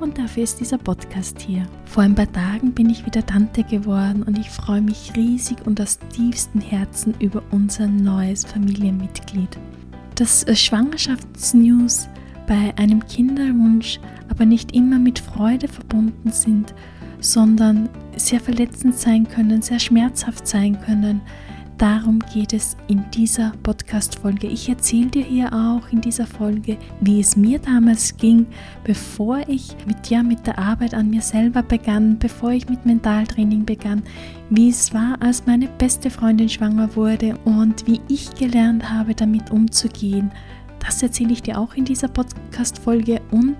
und dafür ist dieser Podcast hier. Vor ein paar Tagen bin ich wieder Tante geworden und ich freue mich riesig und aus tiefstem Herzen über unser neues Familienmitglied. Das äh, Schwangerschaftsnews bei einem Kinderwunsch aber nicht immer mit Freude verbunden sind, sondern sehr verletzend sein können, sehr schmerzhaft sein können, Darum geht es in dieser Podcast-Folge. Ich erzähle dir hier auch in dieser Folge, wie es mir damals ging, bevor ich mit, ja, mit der Arbeit an mir selber begann, bevor ich mit Mentaltraining begann, wie es war, als meine beste Freundin schwanger wurde und wie ich gelernt habe, damit umzugehen. Das erzähle ich dir auch in dieser Podcast-Folge und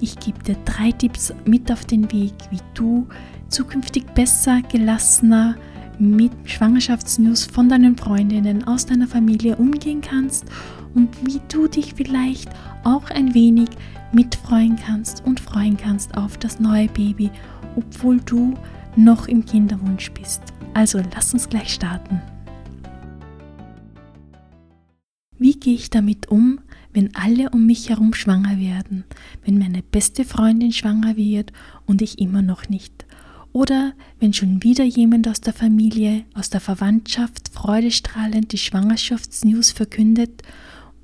ich gebe dir drei Tipps mit auf den Weg, wie du zukünftig besser, gelassener, mit Schwangerschaftsnews von deinen Freundinnen aus deiner Familie umgehen kannst und wie du dich vielleicht auch ein wenig mitfreuen kannst und freuen kannst auf das neue Baby, obwohl du noch im Kinderwunsch bist. Also lass uns gleich starten. Wie gehe ich damit um, wenn alle um mich herum schwanger werden, wenn meine beste Freundin schwanger wird und ich immer noch nicht? Oder wenn schon wieder jemand aus der Familie, aus der Verwandtschaft freudestrahlend die Schwangerschaftsnews verkündet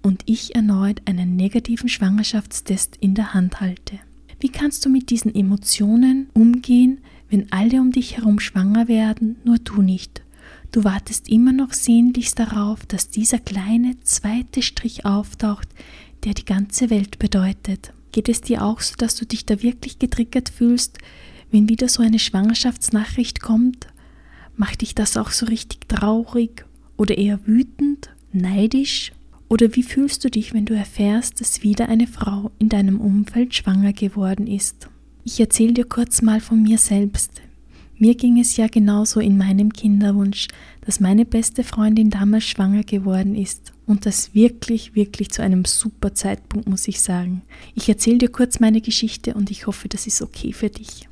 und ich erneut einen negativen Schwangerschaftstest in der Hand halte. Wie kannst du mit diesen Emotionen umgehen, wenn alle um dich herum schwanger werden, nur du nicht? Du wartest immer noch sehnlichst darauf, dass dieser kleine zweite Strich auftaucht, der die ganze Welt bedeutet. Geht es dir auch so, dass du dich da wirklich getriggert fühlst, wenn wieder so eine Schwangerschaftsnachricht kommt, macht dich das auch so richtig traurig oder eher wütend, neidisch? Oder wie fühlst du dich, wenn du erfährst, dass wieder eine Frau in deinem Umfeld schwanger geworden ist? Ich erzähle dir kurz mal von mir selbst. Mir ging es ja genauso in meinem Kinderwunsch, dass meine beste Freundin damals schwanger geworden ist. Und das wirklich, wirklich zu einem super Zeitpunkt, muss ich sagen. Ich erzähle dir kurz meine Geschichte und ich hoffe, das ist okay für dich.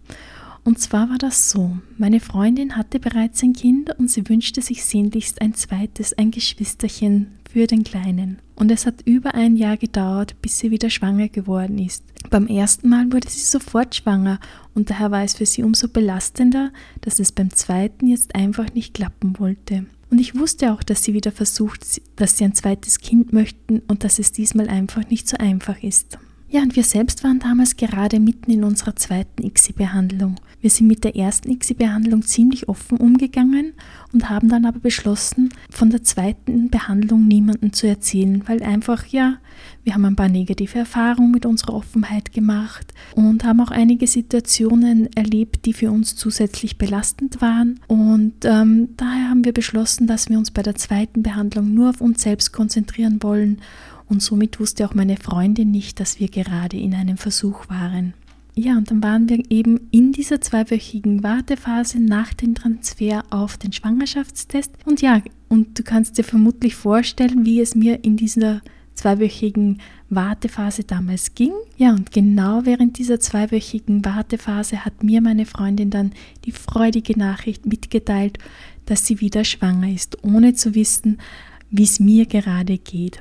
Und zwar war das so, meine Freundin hatte bereits ein Kind und sie wünschte sich sehnlichst ein zweites, ein Geschwisterchen für den Kleinen. Und es hat über ein Jahr gedauert, bis sie wieder schwanger geworden ist. Beim ersten Mal wurde sie sofort schwanger und daher war es für sie umso belastender, dass es beim zweiten jetzt einfach nicht klappen wollte. Und ich wusste auch, dass sie wieder versucht, dass sie ein zweites Kind möchten und dass es diesmal einfach nicht so einfach ist. Ja, und wir selbst waren damals gerade mitten in unserer zweiten ICSI-Behandlung. Wir sind mit der ersten ICSI-Behandlung ziemlich offen umgegangen und haben dann aber beschlossen, von der zweiten Behandlung niemandem zu erzählen, weil einfach, ja, wir haben ein paar negative Erfahrungen mit unserer Offenheit gemacht und haben auch einige Situationen erlebt, die für uns zusätzlich belastend waren. Und ähm, daher haben wir beschlossen, dass wir uns bei der zweiten Behandlung nur auf uns selbst konzentrieren wollen und somit wusste auch meine Freundin nicht, dass wir gerade in einem Versuch waren. Ja, und dann waren wir eben in dieser zweiwöchigen Wartephase nach dem Transfer auf den Schwangerschaftstest. Und ja, und du kannst dir vermutlich vorstellen, wie es mir in dieser zweiwöchigen Wartephase damals ging. Ja, und genau während dieser zweiwöchigen Wartephase hat mir meine Freundin dann die freudige Nachricht mitgeteilt, dass sie wieder schwanger ist, ohne zu wissen, wie es mir gerade geht.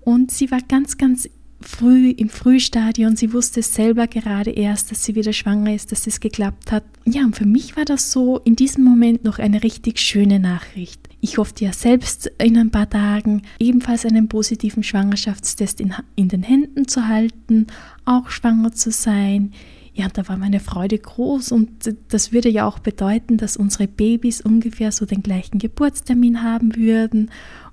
Und sie war ganz, ganz früh im Frühstadion. Sie wusste selber gerade erst, dass sie wieder schwanger ist, dass es geklappt hat. Ja, und für mich war das so in diesem Moment noch eine richtig schöne Nachricht. Ich hoffte ja selbst in ein paar Tagen ebenfalls einen positiven Schwangerschaftstest in, in den Händen zu halten, auch schwanger zu sein. Ja, da war meine Freude groß und das würde ja auch bedeuten, dass unsere Babys ungefähr so den gleichen Geburtstermin haben würden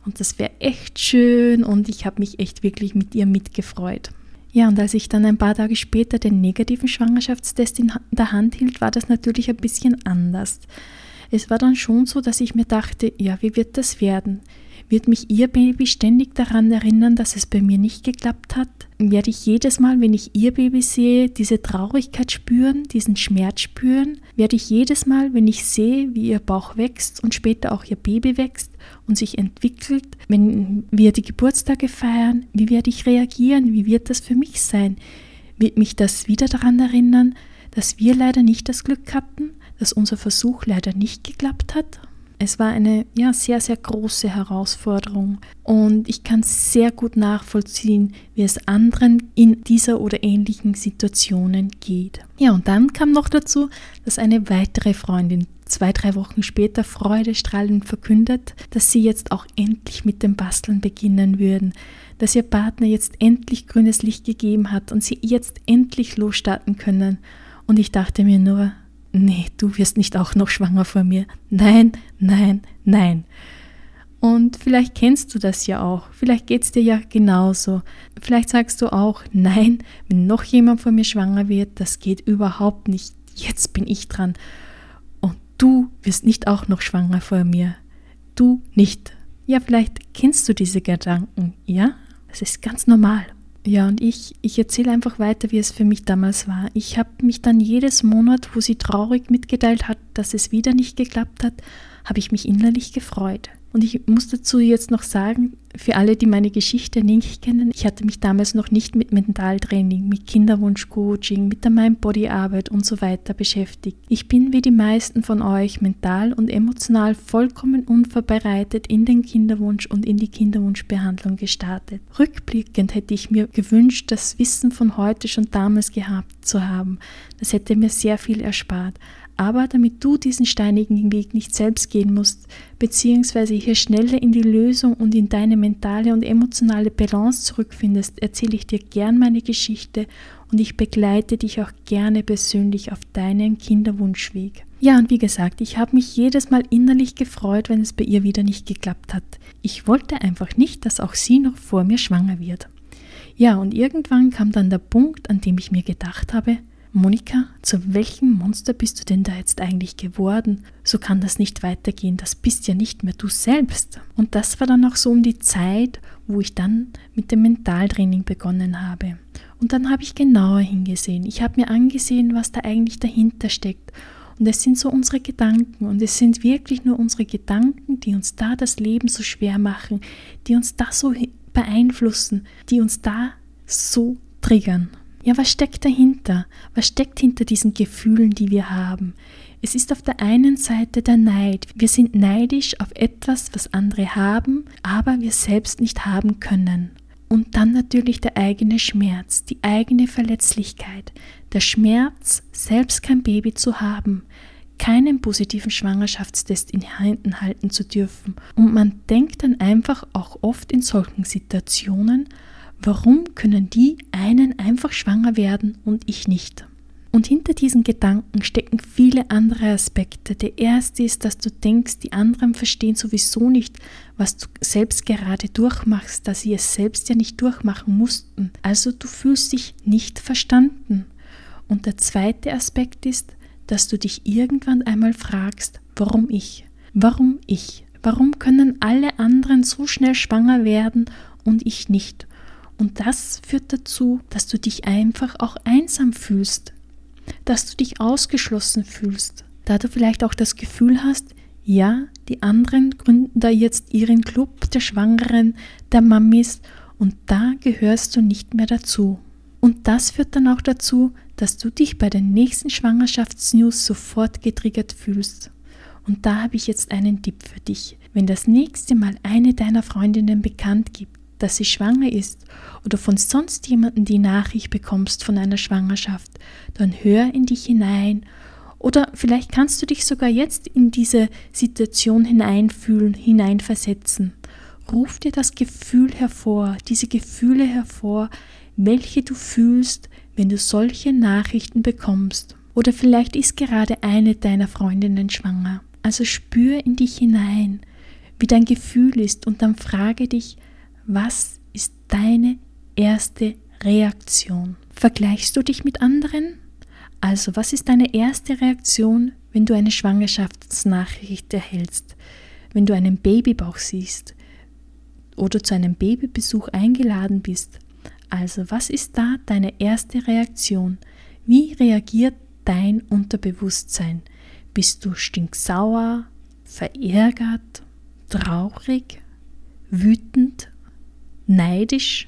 und das wäre echt schön und ich habe mich echt wirklich mit ihr mitgefreut. Ja, und als ich dann ein paar Tage später den negativen Schwangerschaftstest in der Hand hielt, war das natürlich ein bisschen anders. Es war dann schon so, dass ich mir dachte, ja, wie wird das werden? Wird mich ihr Baby ständig daran erinnern, dass es bei mir nicht geklappt hat? Werde ich jedes Mal, wenn ich ihr Baby sehe, diese Traurigkeit spüren, diesen Schmerz spüren? Werde ich jedes Mal, wenn ich sehe, wie ihr Bauch wächst und später auch ihr Baby wächst und sich entwickelt, wenn wir die Geburtstage feiern, wie werde ich reagieren? Wie wird das für mich sein? Wird mich das wieder daran erinnern, dass wir leider nicht das Glück hatten, dass unser Versuch leider nicht geklappt hat? Es war eine ja, sehr, sehr große Herausforderung und ich kann sehr gut nachvollziehen, wie es anderen in dieser oder ähnlichen Situationen geht. Ja, und dann kam noch dazu, dass eine weitere Freundin zwei, drei Wochen später freudestrahlend verkündet, dass sie jetzt auch endlich mit dem Basteln beginnen würden, dass ihr Partner jetzt endlich grünes Licht gegeben hat und sie jetzt endlich losstarten können. Und ich dachte mir nur, nee, du wirst nicht auch noch schwanger vor mir. Nein, nein, nein. Und vielleicht kennst du das ja auch. Vielleicht geht es dir ja genauso. Vielleicht sagst du auch, nein, wenn noch jemand vor mir schwanger wird, das geht überhaupt nicht. Jetzt bin ich dran. Und du wirst nicht auch noch schwanger vor mir. Du nicht. Ja, vielleicht kennst du diese Gedanken. Ja, das ist ganz normal. Ja, und ich, ich erzähle einfach weiter, wie es für mich damals war. Ich habe mich dann jedes Monat, wo sie traurig mitgeteilt hat, dass es wieder nicht geklappt hat, habe ich mich innerlich gefreut. Und ich muss dazu jetzt noch sagen, für alle, die meine Geschichte nicht kennen, ich hatte mich damals noch nicht mit Mentaltraining, mit Kinderwunschcoaching, mit der Mind-Body-Arbeit und so weiter beschäftigt. Ich bin wie die meisten von euch mental und emotional vollkommen unvorbereitet in den Kinderwunsch und in die Kinderwunschbehandlung gestartet. Rückblickend hätte ich mir gewünscht, das Wissen von heute schon damals gehabt zu haben. Das hätte mir sehr viel erspart. Aber damit du diesen steinigen Weg nicht selbst gehen musst, beziehungsweise hier schneller in die Lösung und in deine mentale und emotionale Balance zurückfindest, erzähle ich dir gern meine Geschichte und ich begleite dich auch gerne persönlich auf deinen Kinderwunschweg. Ja, und wie gesagt, ich habe mich jedes Mal innerlich gefreut, wenn es bei ihr wieder nicht geklappt hat. Ich wollte einfach nicht, dass auch sie noch vor mir schwanger wird. Ja, und irgendwann kam dann der Punkt, an dem ich mir gedacht habe, Monika, zu welchem Monster bist du denn da jetzt eigentlich geworden? So kann das nicht weitergehen, das bist ja nicht mehr du selbst. Und das war dann auch so um die Zeit, wo ich dann mit dem Mentaltraining begonnen habe. Und dann habe ich genauer hingesehen. Ich habe mir angesehen, was da eigentlich dahinter steckt. Und es sind so unsere Gedanken und es sind wirklich nur unsere Gedanken, die uns da das Leben so schwer machen, die uns da so beeinflussen, die uns da so triggern. Ja, was steckt dahinter? Was steckt hinter diesen Gefühlen, die wir haben? Es ist auf der einen Seite der Neid. Wir sind neidisch auf etwas, was andere haben, aber wir selbst nicht haben können. Und dann natürlich der eigene Schmerz, die eigene Verletzlichkeit, der Schmerz, selbst kein Baby zu haben, keinen positiven Schwangerschaftstest in Händen halten zu dürfen. Und man denkt dann einfach auch oft in solchen Situationen, Warum können die einen einfach schwanger werden und ich nicht? Und hinter diesen Gedanken stecken viele andere Aspekte. Der erste ist, dass du denkst, die anderen verstehen sowieso nicht, was du selbst gerade durchmachst, dass sie es selbst ja nicht durchmachen mussten. Also du fühlst dich nicht verstanden. Und der zweite Aspekt ist, dass du dich irgendwann einmal fragst, warum ich? Warum ich? Warum können alle anderen so schnell schwanger werden und ich nicht? Und das führt dazu, dass du dich einfach auch einsam fühlst, dass du dich ausgeschlossen fühlst, da du vielleicht auch das Gefühl hast, ja, die anderen gründen da jetzt ihren Club der Schwangeren, der Mamis und da gehörst du nicht mehr dazu. Und das führt dann auch dazu, dass du dich bei den nächsten Schwangerschaftsnews sofort getriggert fühlst. Und da habe ich jetzt einen Tipp für dich. Wenn das nächste Mal eine deiner Freundinnen bekannt gibt, dass sie schwanger ist oder von sonst jemandem die Nachricht bekommst von einer Schwangerschaft, dann hör in dich hinein oder vielleicht kannst du dich sogar jetzt in diese Situation hineinfühlen, hineinversetzen. Ruf dir das Gefühl hervor, diese Gefühle hervor, welche du fühlst, wenn du solche Nachrichten bekommst. Oder vielleicht ist gerade eine deiner Freundinnen schwanger. Also spür in dich hinein, wie dein Gefühl ist und dann frage dich, was ist deine erste Reaktion. Vergleichst du dich mit anderen? Also, was ist deine erste Reaktion, wenn du eine Schwangerschaftsnachricht erhältst? Wenn du einen Babybauch siehst oder zu einem Babybesuch eingeladen bist? Also, was ist da deine erste Reaktion? Wie reagiert dein Unterbewusstsein? Bist du stinksauer, verärgert, traurig, wütend, neidisch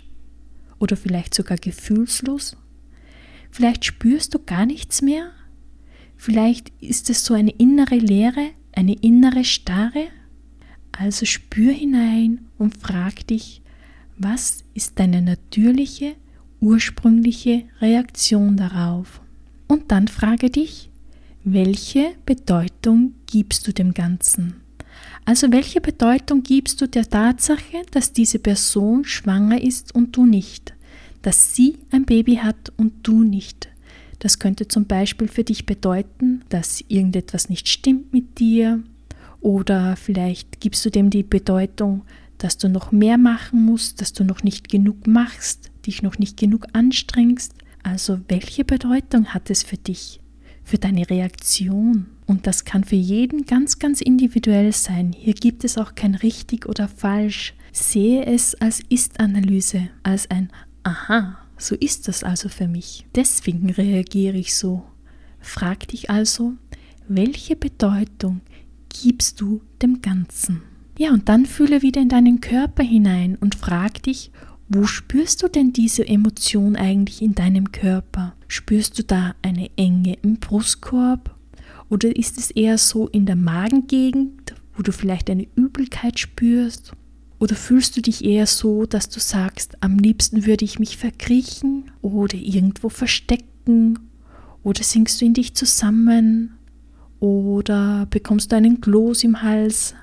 oder vielleicht sogar gefühlslos? Vielleicht spürst du gar nichts mehr? Vielleicht ist es so eine innere Leere, eine innere Starre? Also spür hinein und frag dich, was ist deine natürliche, ursprüngliche Reaktion darauf? Und dann frage dich, welche Bedeutung gibst du dem Ganzen? Also welche Bedeutung gibst du der Tatsache, dass diese Person schwanger ist und du nicht? Dass sie ein Baby hat und du nicht? Das könnte zum Beispiel für dich bedeuten, dass irgendetwas nicht stimmt mit dir oder vielleicht gibst du dem die Bedeutung, dass du noch mehr machen musst, dass du noch nicht genug machst, dich noch nicht genug anstrengst. Also welche Bedeutung hat es für dich? für deine Reaktion. Und das kann für jeden ganz, ganz individuell sein. Hier gibt es auch kein richtig oder falsch. Sehe es als Ist-Analyse, als ein Aha, so ist das also für mich. Deswegen reagiere ich so. Frag dich also, welche Bedeutung gibst du dem Ganzen? Ja, und dann fühle wieder in deinen Körper hinein und frag dich, wo spürst du denn diese Emotion eigentlich in deinem Körper? Spürst du da eine Enge im Brustkorb? Oder ist es eher so in der Magengegend, wo du vielleicht eine Übelkeit spürst? Oder fühlst du dich eher so, dass du sagst, am liebsten würde ich mich verkriechen oder irgendwo verstecken? Oder sinkst du in dich zusammen? Oder bekommst du einen Kloß im Hals?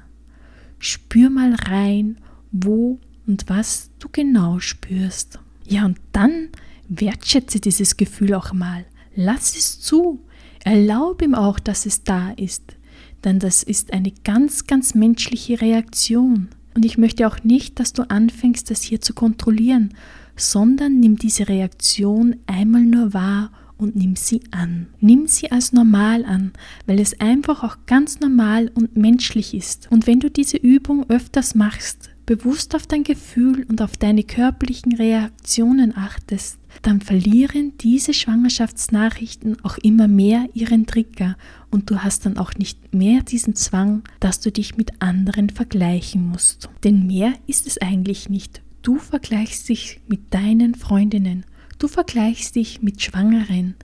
Spür mal rein, wo und was du genau spürst. Ja, und dann wertschätze dieses Gefühl auch mal. Lass es zu. Erlaube ihm auch, dass es da ist. Denn das ist eine ganz, ganz menschliche Reaktion. Und ich möchte auch nicht, dass du anfängst, das hier zu kontrollieren, sondern nimm diese Reaktion einmal nur wahr und nimm sie an. Nimm sie als normal an, weil es einfach auch ganz normal und menschlich ist. Und wenn du diese Übung öfters machst, bewusst auf dein Gefühl und auf deine körperlichen Reaktionen achtest, dann verlieren diese Schwangerschaftsnachrichten auch immer mehr ihren Trigger und du hast dann auch nicht mehr diesen Zwang, dass du dich mit anderen vergleichen musst. Denn mehr ist es eigentlich nicht. Du vergleichst dich mit deinen Freundinnen, du vergleichst dich mit Schwangeren,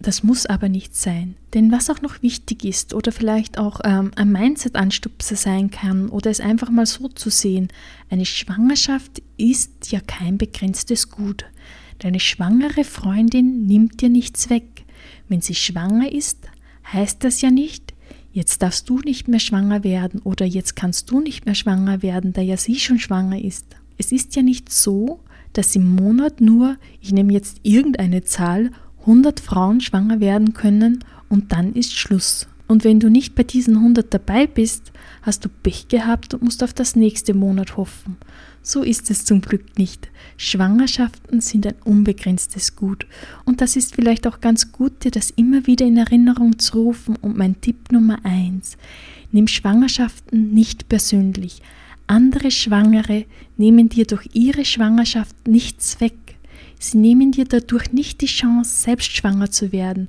das muss aber nicht sein. Denn was auch noch wichtig ist oder vielleicht auch ähm, ein Mindset-Anstupser sein kann oder es einfach mal so zu sehen, eine Schwangerschaft ist ja kein begrenztes Gut. Deine schwangere Freundin nimmt dir nichts weg. Wenn sie schwanger ist, heißt das ja nicht, jetzt darfst du nicht mehr schwanger werden oder jetzt kannst du nicht mehr schwanger werden, da ja sie schon schwanger ist. Es ist ja nicht so, dass im Monat nur, ich nehme jetzt irgendeine Zahl, 100 Frauen schwanger werden können und dann ist Schluss. Und wenn du nicht bei diesen 100 dabei bist, hast du Pech gehabt und musst auf das nächste Monat hoffen. So ist es zum Glück nicht. Schwangerschaften sind ein unbegrenztes Gut. Und das ist vielleicht auch ganz gut, dir das immer wieder in Erinnerung zu rufen. Und mein Tipp Nummer eins: Nimm Schwangerschaften nicht persönlich. Andere Schwangere nehmen dir durch ihre Schwangerschaft nichts weg. Sie nehmen dir dadurch nicht die Chance, selbst schwanger zu werden.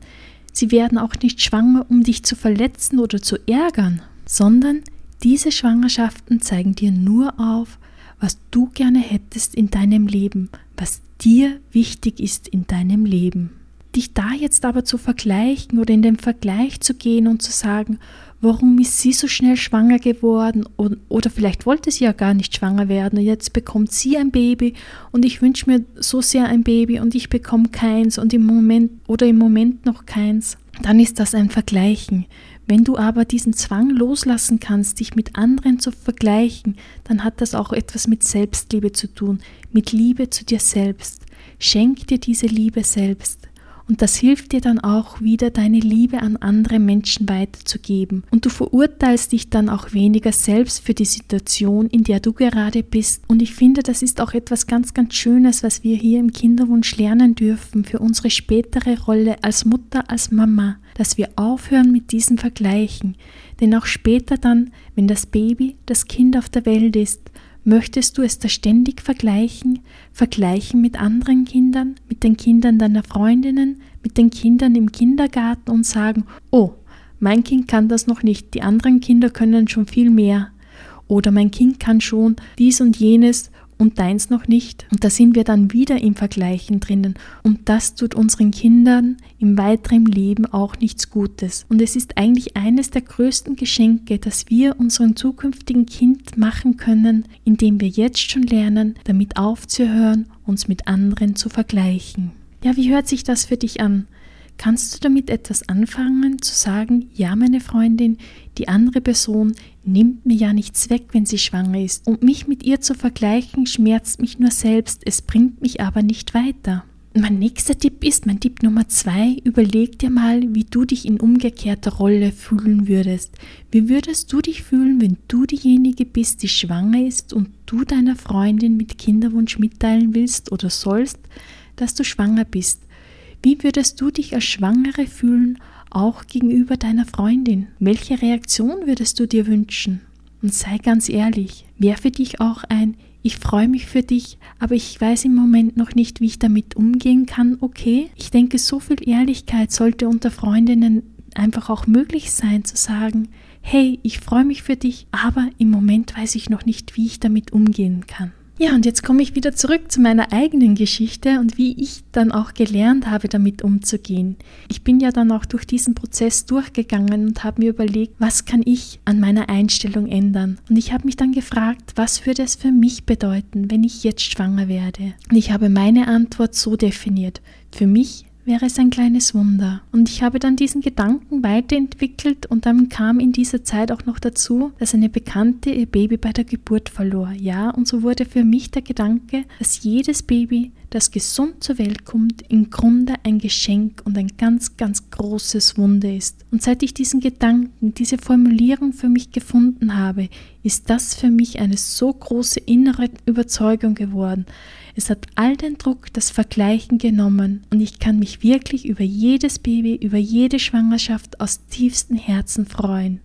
Sie werden auch nicht schwanger, um dich zu verletzen oder zu ärgern, sondern diese Schwangerschaften zeigen dir nur auf, was du gerne hättest in deinem Leben, was dir wichtig ist in deinem Leben. Dich da jetzt aber zu vergleichen oder in den Vergleich zu gehen und zu sagen, warum ist sie so schnell schwanger geworden oder vielleicht wollte sie ja gar nicht schwanger werden und jetzt bekommt sie ein Baby und ich wünsche mir so sehr ein Baby und ich bekomme keins und im Moment oder im Moment noch keins, dann ist das ein Vergleichen. Wenn du aber diesen Zwang loslassen kannst, dich mit anderen zu vergleichen, dann hat das auch etwas mit Selbstliebe zu tun, mit Liebe zu dir selbst. Schenk dir diese Liebe selbst Und das hilft dir dann auch wieder, deine Liebe an andere Menschen weiterzugeben. Und du verurteilst dich dann auch weniger selbst für die Situation, in der du gerade bist. Und ich finde, das ist auch etwas ganz, ganz Schönes, was wir hier im Kinderwunsch lernen dürfen für unsere spätere Rolle als Mutter, als Mama, dass wir aufhören mit diesen Vergleichen. Denn auch später dann, wenn das Baby, das Kind auf der Welt ist, Möchtest du es da ständig vergleichen? Vergleichen mit anderen Kindern, mit den Kindern deiner Freundinnen, mit den Kindern im Kindergarten und sagen, oh, mein Kind kann das noch nicht, die anderen Kinder können schon viel mehr. Oder mein Kind kann schon dies und jenes und deins noch nicht. Und da sind wir dann wieder im Vergleichen drinnen. Und das tut unseren Kindern im weiteren Leben auch nichts Gutes. Und es ist eigentlich eines der größten Geschenke, das wir unserem zukünftigen Kind machen können, indem wir jetzt schon lernen, damit aufzuhören, uns mit anderen zu vergleichen. Ja, wie hört sich das für dich an? Kannst du damit etwas anfangen, zu sagen, ja, meine Freundin, die andere Person nimmt mir ja nichts weg, wenn sie schwanger ist, und mich mit ihr zu vergleichen, schmerzt mich nur selbst, es bringt mich aber nicht weiter. Mein nächster Tipp ist, mein Tipp Nummer zwei, überleg dir mal, wie du dich in umgekehrter Rolle fühlen würdest. Wie würdest du dich fühlen, wenn du diejenige bist, die schwanger ist und du deiner Freundin mit Kinderwunsch mitteilen willst oder sollst, dass du schwanger bist? Wie würdest du dich als Schwangere fühlen, auch gegenüber deiner Freundin? Welche Reaktion würdest du dir wünschen? Und sei ganz ehrlich, für dich auch ein ich freue mich für dich, aber ich weiß im Moment noch nicht, wie ich damit umgehen kann, okay? Ich denke, so viel Ehrlichkeit sollte unter Freundinnen einfach auch möglich sein, zu sagen, hey, ich freue mich für dich, aber im Moment weiß ich noch nicht, wie ich damit umgehen kann. Ja, und jetzt komme ich wieder zurück zu meiner eigenen Geschichte und wie ich dann auch gelernt habe, damit umzugehen. Ich bin ja dann auch durch diesen Prozess durchgegangen und habe mir überlegt, was kann ich an meiner Einstellung ändern. Und ich habe mich dann gefragt, was würde es für mich bedeuten, wenn ich jetzt schwanger werde. Und ich habe meine Antwort so definiert. Für mich wäre es ein kleines Wunder. Und ich habe dann diesen Gedanken weiterentwickelt und dann kam in dieser Zeit auch noch dazu, dass eine Bekannte ihr Baby bei der Geburt verlor. Ja, und so wurde für mich der Gedanke, dass jedes Baby, das gesund zur Welt kommt, im Grunde ein Geschenk und ein ganz, ganz großes Wunder ist. Und seit ich diesen Gedanken, diese Formulierung für mich gefunden habe, ist das für mich eine so große innere Überzeugung geworden, es hat all den Druck, das Vergleichen genommen und ich kann mich wirklich über jedes Baby, über jede Schwangerschaft aus tiefstem Herzen freuen.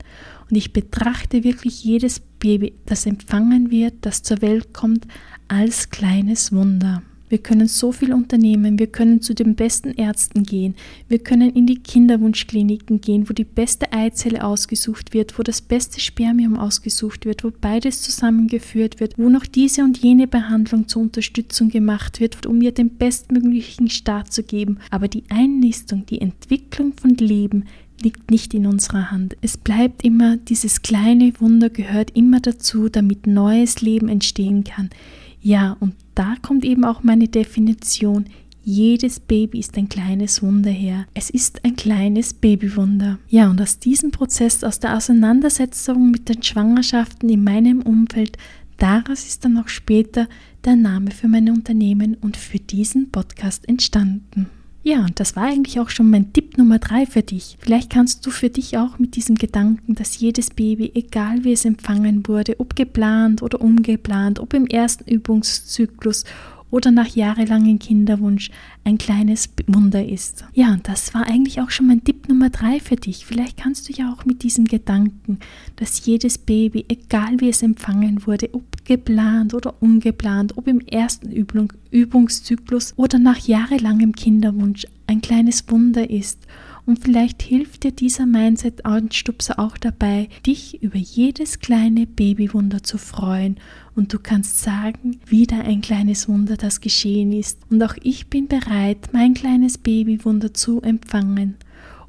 Und ich betrachte wirklich jedes Baby, das empfangen wird, das zur Welt kommt, als kleines Wunder. Wir können so viel unternehmen, wir können zu den besten Ärzten gehen, wir können in die Kinderwunschkliniken gehen, wo die beste Eizelle ausgesucht wird, wo das beste Spermium ausgesucht wird, wo beides zusammengeführt wird, wo noch diese und jene Behandlung zur Unterstützung gemacht wird, um ihr den bestmöglichen Start zu geben. Aber die Einnistung, die Entwicklung von Leben liegt nicht in unserer Hand. Es bleibt immer, dieses kleine Wunder gehört immer dazu, damit neues Leben entstehen kann. Ja, und da kommt eben auch meine Definition. Jedes Baby ist ein kleines Wunder her. Es ist ein kleines Babywunder. Ja, und aus diesem Prozess, aus der Auseinandersetzung mit den Schwangerschaften in meinem Umfeld, daraus ist dann auch später der Name für mein Unternehmen und für diesen Podcast entstanden. Ja, und das war eigentlich auch schon mein Tipp Nummer drei für dich. Vielleicht kannst du für dich auch mit diesem Gedanken, dass jedes Baby, egal wie es empfangen wurde, ob geplant oder ungeplant, ob im ersten Übungszyklus oder nach jahrelangem Kinderwunsch ein kleines Wunder ist. Ja, und das war eigentlich auch schon mein Tipp Nummer drei für dich. Vielleicht kannst du ja auch mit diesem Gedanken, dass jedes Baby, egal wie es empfangen wurde, ob geplant oder ungeplant, ob im ersten Übung, Übungszyklus oder nach jahrelangem Kinderwunsch, ein kleines Wunder ist und vielleicht hilft dir dieser Mindset-Anstupser auch dabei, dich über jedes kleine Babywunder zu freuen. Und du kannst sagen, wieder ein kleines Wunder, das geschehen ist. Und auch ich bin bereit, mein kleines Babywunder zu empfangen.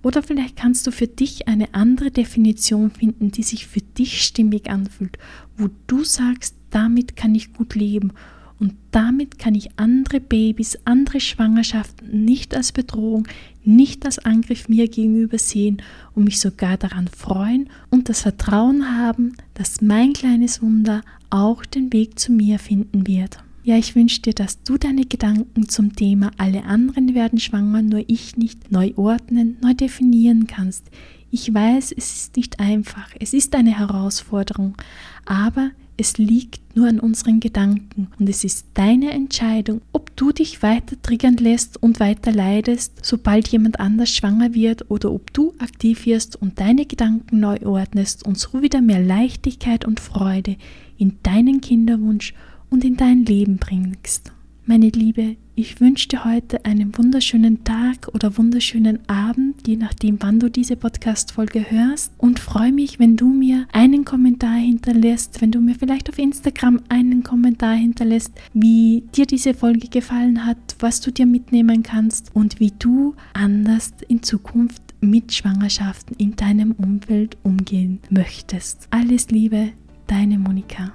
Oder vielleicht kannst du für dich eine andere Definition finden, die sich für dich stimmig anfühlt, wo du sagst, damit kann ich gut leben und damit kann ich andere Babys, andere Schwangerschaften nicht als Bedrohung, nicht als Angriff mir gegenüber sehen und mich sogar daran freuen und das Vertrauen haben, dass mein kleines Wunder auch den Weg zu mir finden wird. Ja, ich wünsche dir, dass du deine Gedanken zum Thema alle anderen werden schwanger, nur ich nicht neu ordnen, neu definieren kannst. Ich weiß, es ist nicht einfach, es ist eine Herausforderung, aber es liegt nur an unseren Gedanken und es ist deine Entscheidung, ob du dich weiter triggern lässt und weiter leidest, sobald jemand anders schwanger wird oder ob du aktiv wirst und deine Gedanken neu ordnest und so wieder mehr Leichtigkeit und Freude in deinen Kinderwunsch und in dein Leben bringst. Meine Liebe, ich wünsche dir heute einen wunderschönen Tag oder wunderschönen Abend, je nachdem, wann du diese Podcast-Folge hörst. Und freue mich, wenn du mir einen Kommentar hinterlässt, wenn du mir vielleicht auf Instagram einen Kommentar hinterlässt, wie dir diese Folge gefallen hat, was du dir mitnehmen kannst und wie du anders in Zukunft mit Schwangerschaften in deinem Umfeld umgehen möchtest. Alles Liebe, deine Monika.